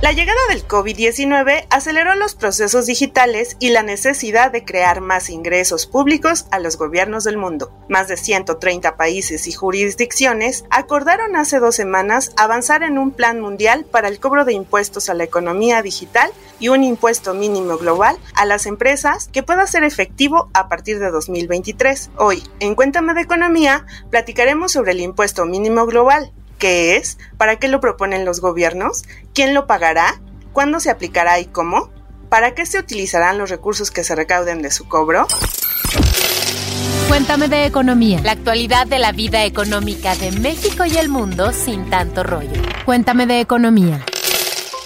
La llegada del COVID-19 aceleró los procesos digitales y la necesidad de crear más ingresos públicos a los gobiernos del mundo. Más de 130 países y jurisdicciones acordaron hace dos semanas avanzar en un plan mundial para el cobro de impuestos a la economía digital y un impuesto mínimo global a las empresas que pueda ser efectivo a partir de 2023. Hoy, en Cuéntame de Economía, platicaremos sobre el impuesto mínimo global, qué es, para qué lo proponen los gobiernos, quién lo pagará, cuándo se aplicará y cómo, para qué se utilizarán los recursos que se recauden de su cobro. Cuéntame de economía, la actualidad de la vida económica de México y el mundo sin tanto rollo. Cuéntame de economía.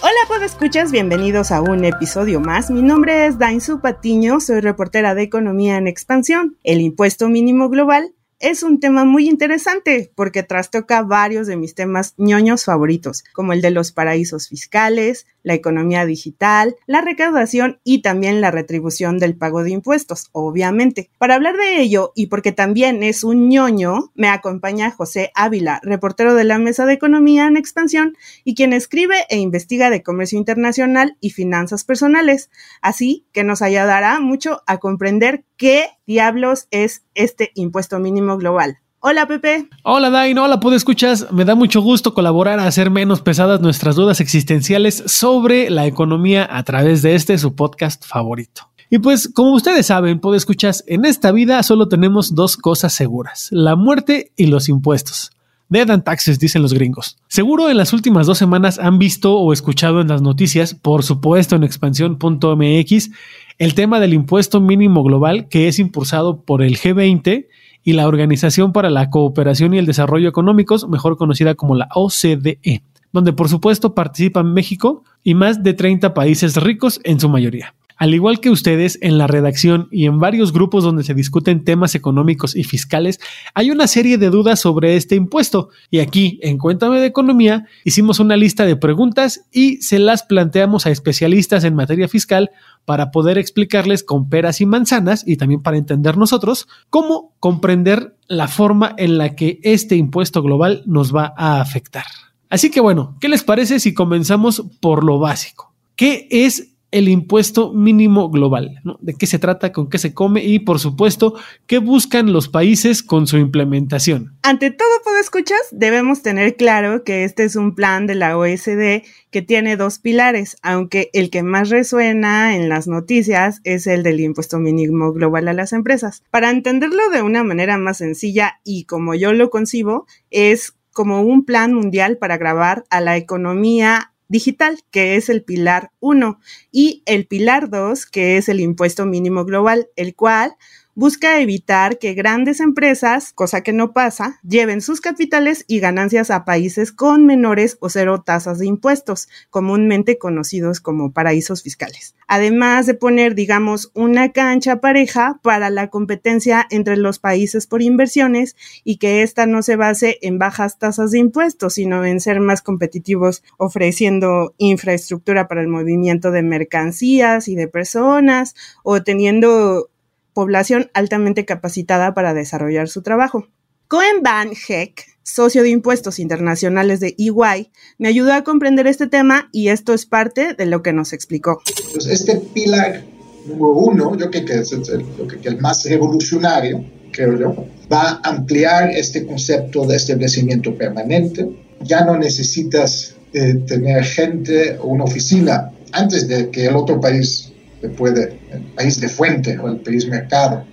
Hola, escuchas, bienvenidos a un episodio más. Mi nombre es Dainzu Patiño, soy reportera de Economía en Expansión. El impuesto mínimo global es un tema muy interesante porque trastoca varios de mis temas ñoños favoritos, como el de los paraísos fiscales, la economía digital, la recaudación y también la retribución del pago de impuestos, obviamente. Para hablar de ello y porque también es un ñoño, me acompaña José Ávila, reportero de la Mesa de Economía en Expansión y quien escribe e investiga de comercio internacional y finanzas personales, así que nos ayudará mucho a comprender qué diablos es este impuesto mínimo global. Hola Pepe. Hola Dain, hola puedo escuchas. Me da mucho gusto colaborar a hacer menos pesadas nuestras dudas existenciales sobre la economía a través de este su podcast favorito. Y pues, como ustedes saben, puedo escuchas, en esta vida solo tenemos dos cosas seguras, la muerte y los impuestos. Dead and taxes, dicen los gringos. Seguro en las últimas dos semanas han visto o escuchado en las noticias, por supuesto en expansión.mx, el tema del impuesto mínimo global que es impulsado por el G20 y la Organización para la Cooperación y el Desarrollo Económicos, mejor conocida como la OCDE, donde por supuesto participan México y más de 30 países ricos en su mayoría. Al igual que ustedes, en la redacción y en varios grupos donde se discuten temas económicos y fiscales, hay una serie de dudas sobre este impuesto. Y aquí, en Cuéntame de Economía, hicimos una lista de preguntas y se las planteamos a especialistas en materia fiscal para poder explicarles con peras y manzanas y también para entender nosotros cómo comprender la forma en la que este impuesto global nos va a afectar. Así que bueno, ¿qué les parece si comenzamos por lo básico? ¿Qué es el impuesto mínimo global, de qué se trata, con qué se come y, por supuesto, qué buscan los países con su implementación. Ante todo, puedo escuchas, debemos tener claro que este es un plan de la OSD que tiene dos pilares, aunque el que más resuena en las noticias es el del impuesto mínimo global a las empresas. Para entenderlo de una manera más sencilla y como yo lo concibo, es como un plan mundial para grabar a la economía digital, que es el pilar 1, y el pilar 2, que es el impuesto mínimo global, el cual busca evitar que grandes empresas, cosa que no pasa, lleven sus capitales y ganancias a países con menores o cero tasas de impuestos, comúnmente conocidos como paraísos fiscales. Además de poner, digamos, una cancha pareja para la competencia entre los países por inversiones y que ésta no se base en bajas tasas de impuestos, sino en ser más competitivos ofreciendo infraestructura para el movimiento de mercancías y de personas o teniendo población altamente capacitada para desarrollar su trabajo. Cohen Van Heck, socio de impuestos internacionales de EY, me ayudó a comprender este tema y esto es parte de lo que nos explicó. Pues este pilar número uno, yo creo que es el, el más revolucionario, creo yo, va a ampliar este concepto de establecimiento permanente. Ya no necesitas eh, tener gente o una oficina antes de que el otro país te puede, el país de fuente o el país mercado,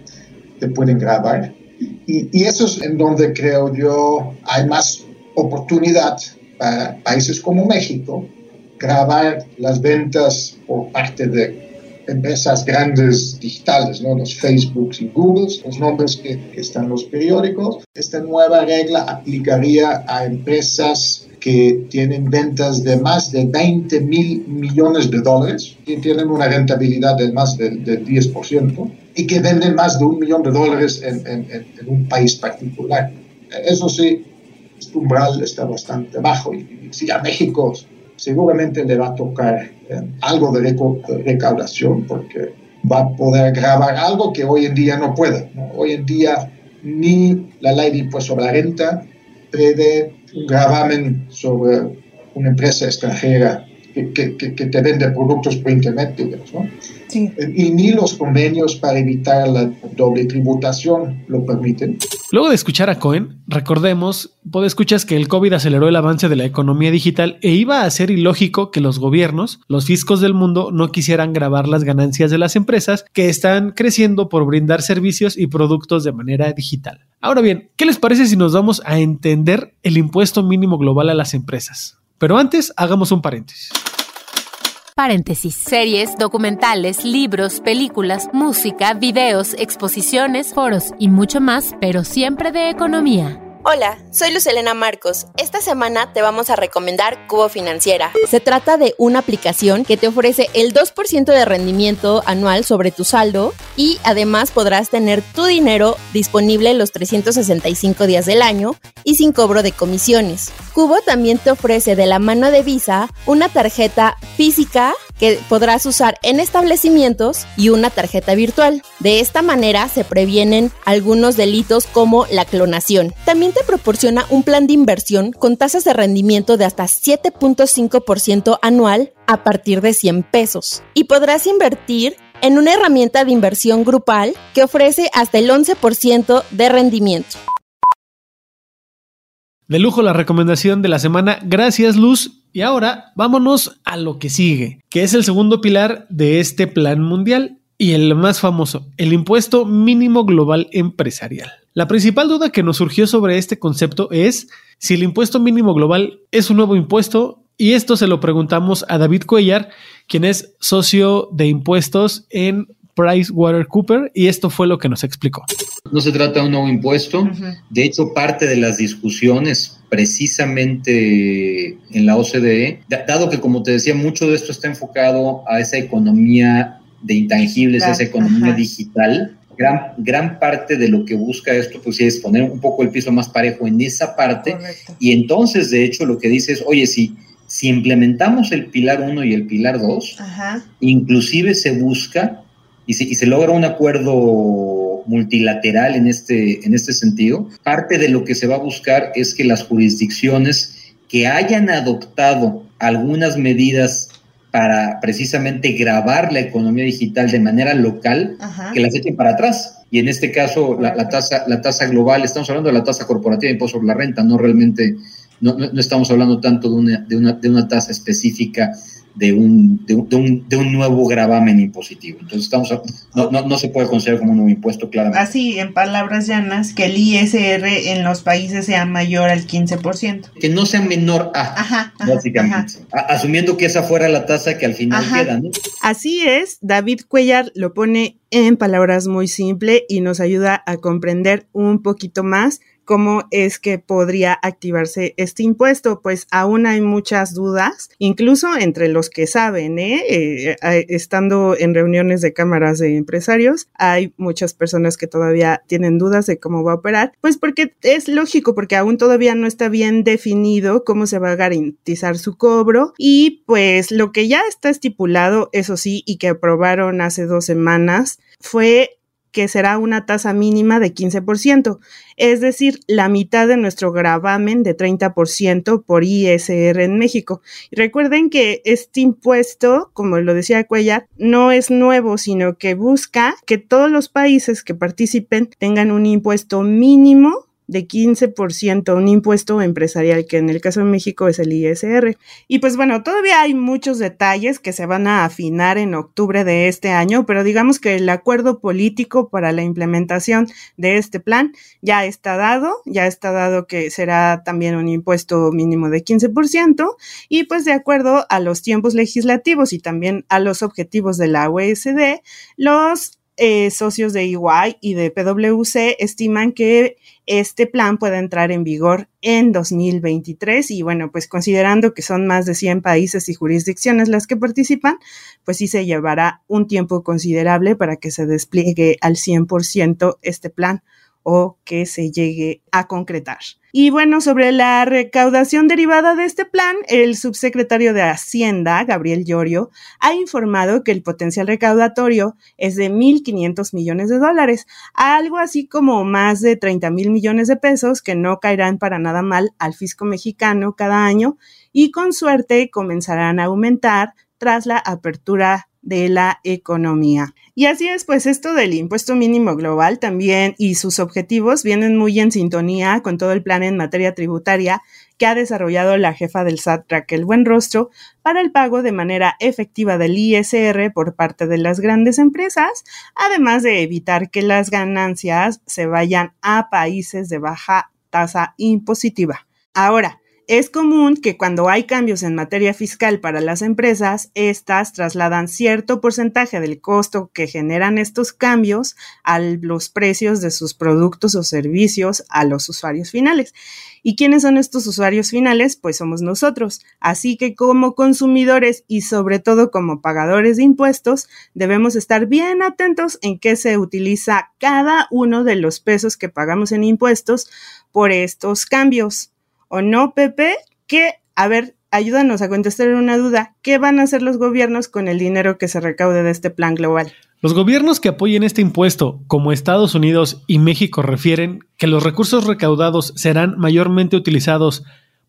te pueden grabar. Y, y, eso es en donde creo yo hay más oportunidad para países como México grabar las ventas por parte de empresas grandes digitales, ¿no? los Facebooks y Googles, los nombres que, que están en los periódicos. Esta nueva regla aplicaría a empresas que tienen ventas de más de 20 mil millones de dólares, que tienen una rentabilidad de más del, 10% y que venden más de un millón de dólares en, en, un país particular. Eso sí, este umbral está bastante bajo y, si a México seguramente le va a tocar eh, algo de, recaudación porque va a poder grabar algo que hoy en día no puede. Hoy en día ni la ley de impuesto sobre la renta prevé gravamen sobre una empresa extranjera que, que, que te vende productos por internet, digamos, ¿no? Sí. Y ni los convenios para evitar la doble tributación lo permiten. Luego de escuchar a Cohen, recordemos, puede escuchas que el COVID aceleró el avance de la economía digital e iba a ser ilógico que los gobiernos, los fiscos del mundo, no quisieran grabar las ganancias de las empresas que están creciendo por brindar servicios y productos de manera digital. Ahora bien, ¿qué les parece si nos vamos a entender el impuesto mínimo global a las empresas? Pero antes, hagamos un paréntesis. Paréntesis. Series, documentales, libros, películas, música, videos, exposiciones, foros y mucho más, pero siempre de economía. Hola, soy Lucelena Marcos. Esta semana te vamos a recomendar Cubo Financiera. Se trata de una aplicación que te ofrece el 2% de rendimiento anual sobre tu saldo y además podrás tener tu dinero disponible los 365 días del año y sin cobro de comisiones. Cubo también te ofrece de la mano de Visa una tarjeta física que podrás usar en establecimientos y una tarjeta virtual. De esta manera se previenen algunos delitos como la clonación. También te proporciona un plan de inversión con tasas de rendimiento de hasta 7.5% anual a partir de 100 pesos. Y podrás invertir en una herramienta de inversión grupal que ofrece hasta el 11% de rendimiento. De lujo la recomendación de la semana. Gracias, Luz. Y ahora vámonos a lo que sigue, que es el segundo pilar de este plan mundial y el más famoso, el impuesto mínimo global empresarial. La principal duda que nos surgió sobre este concepto es si el impuesto mínimo global es un nuevo impuesto y esto se lo preguntamos a David Cuellar, quien es socio de impuestos en PricewaterhouseCoopers y esto fue lo que nos explicó. No se trata de un nuevo impuesto, de hecho parte de las discusiones precisamente en la OCDE, dado que como te decía, mucho de esto está enfocado a esa economía de intangibles, esa economía digital, gran, gran parte de lo que busca esto pues es poner un poco el piso más parejo en esa parte. Y entonces de hecho lo que dice es, oye, si, si implementamos el pilar 1 y el pilar 2, inclusive se busca y se, y se logra un acuerdo multilateral en este, en este sentido, parte de lo que se va a buscar es que las jurisdicciones que hayan adoptado algunas medidas para precisamente grabar la economía digital de manera local, que las echen para atrás. Y en este caso, la, tasa, la tasa global, estamos hablando de la tasa corporativa de impuesto sobre la renta, no realmente, no, no, estamos hablando tanto de una, de una, de una tasa específica de un, de un, de un, nuevo gravamen impositivo. Entonces, estamos no, no, no, se puede considerar como un nuevo impuesto, claramente. Así, en palabras llanas, que el ISR en los países sea mayor al 15%. Que no sea menor a, básicamente. Asumiendo que esa fuera la tasa que al final queda, ¿no? Así es, David Cuellar lo pone en palabras muy simples y nos ayuda a comprender un poquito más cómo es que podría activarse este impuesto, pues aún hay muchas dudas, incluso entre los que saben, ¿eh? Eh, estando en reuniones de cámaras de empresarios, hay muchas personas que todavía tienen dudas de cómo va a operar, pues porque es lógico, porque aún todavía no está bien definido cómo se va a garantizar su cobro y pues lo que ya está estipulado, eso sí, y que aprobaron hace dos semanas, fue que será una tasa mínima de 15%, es decir, la mitad de nuestro gravamen de 30% por ISR en México. Y recuerden que este impuesto, como lo decía Cuellar, no es nuevo, sino que busca que todos los países que participen tengan un impuesto mínimo de 15%, un impuesto empresarial, que en el caso de México es el ISR. Y pues bueno, todavía hay muchos detalles que se van a afinar en octubre de este año, pero digamos que el acuerdo político para la implementación de este plan ya está dado, ya está dado que será también un impuesto mínimo de 15% y pues de acuerdo a los tiempos legislativos y también a los objetivos de la OECD, los eh, socios de EY y de PwC estiman que este plan puede entrar en vigor en 2023 y bueno, pues considerando que son más de 100 países y jurisdicciones las que participan, pues sí se llevará un tiempo considerable para que se despliegue al 100% este plan o que se llegue a concretar. Y bueno, sobre la recaudación derivada de este plan, el subsecretario de Hacienda, Gabriel Llorio, ha informado que el potencial recaudatorio es de 1.500 millones de dólares, algo así como más de 30 mil millones de pesos que no caerán para nada mal al fisco mexicano cada año y con suerte comenzarán a aumentar tras la apertura de la economía. Y así es, pues esto del impuesto mínimo global también y sus objetivos vienen muy en sintonía con todo el plan en materia tributaria que ha desarrollado la jefa del SAT Raquel Buenrostro para el pago de manera efectiva del ISR por parte de las grandes empresas, además de evitar que las ganancias se vayan a países de baja tasa impositiva. Ahora, es común que cuando hay cambios en materia fiscal para las empresas, éstas trasladan cierto porcentaje del costo que generan estos cambios a los precios de sus productos o servicios a los usuarios finales. ¿Y quiénes son estos usuarios finales? Pues somos nosotros. Así que como consumidores y sobre todo como pagadores de impuestos, debemos estar bien atentos en qué se utiliza cada uno de los pesos que pagamos en impuestos por estos cambios. ¿O no, Pepe? Que, a ver, ayúdanos a contestar una duda. ¿Qué van a hacer los gobiernos con el dinero que se recaude de este plan global? Los gobiernos que apoyen este impuesto, como Estados Unidos y México, refieren que los recursos recaudados serán mayormente utilizados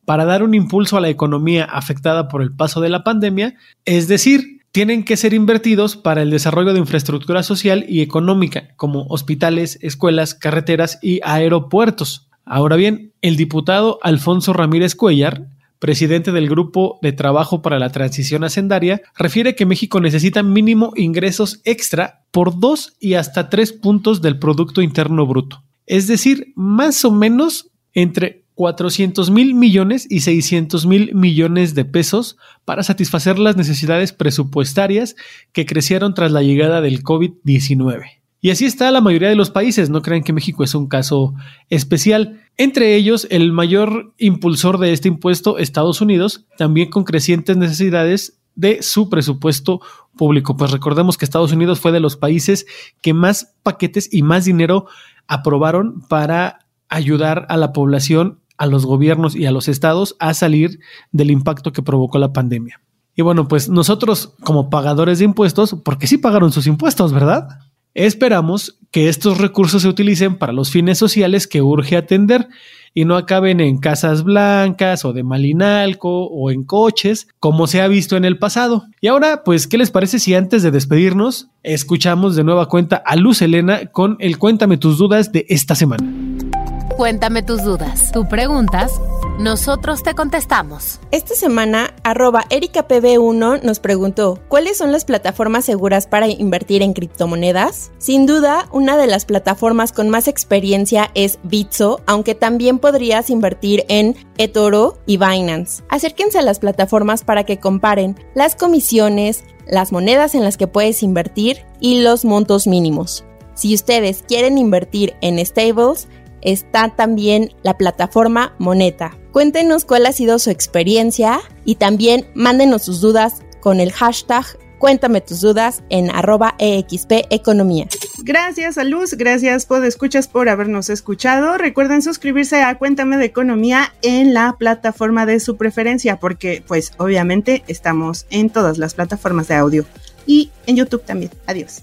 para dar un impulso a la economía afectada por el paso de la pandemia, es decir, tienen que ser invertidos para el desarrollo de infraestructura social y económica, como hospitales, escuelas, carreteras y aeropuertos. Ahora bien, el diputado Alfonso Ramírez Cuellar, presidente del Grupo de Trabajo para la Transición Hacendaria, refiere que México necesita mínimo ingresos extra por dos y hasta tres puntos del Producto Interno Bruto. Es decir, más o menos entre 400 mil millones y 600 mil millones de pesos para satisfacer las necesidades presupuestarias que crecieron tras la llegada del COVID-19. Y así está la mayoría de los países, no crean que México es un caso especial. Entre ellos, el mayor impulsor de este impuesto, Estados Unidos, también con crecientes necesidades de su presupuesto público. Pues recordemos que Estados Unidos fue de los países que más paquetes y más dinero aprobaron para ayudar a la población, a los gobiernos y a los estados a salir del impacto que provocó la pandemia. Y bueno, pues nosotros como pagadores de impuestos, porque sí pagaron sus impuestos, ¿verdad? Esperamos que estos recursos se utilicen para los fines sociales que urge atender y no acaben en casas blancas o de malinalco o en coches, como se ha visto en el pasado. Y ahora, pues, ¿qué les parece si antes de despedirnos escuchamos de nueva cuenta a Luz Elena con el Cuéntame tus dudas de esta semana? Cuéntame tus dudas. Tú preguntas, nosotros te contestamos. Esta semana, arroba ericapb1 nos preguntó, ¿cuáles son las plataformas seguras para invertir en criptomonedas? Sin duda, una de las plataformas con más experiencia es Bitso, aunque también podrías invertir en eToro y Binance. Acérquense a las plataformas para que comparen las comisiones, las monedas en las que puedes invertir y los montos mínimos. Si ustedes quieren invertir en stables, está también la plataforma Moneta. Cuéntenos cuál ha sido su experiencia y también mándenos sus dudas con el hashtag Cuéntame tus dudas en arroba EXP Economía. Gracias a Luz, gracias por escuchas por habernos escuchado. Recuerden suscribirse a Cuéntame de Economía en la plataforma de su preferencia, porque pues obviamente estamos en todas las plataformas de audio y en YouTube también. Adiós.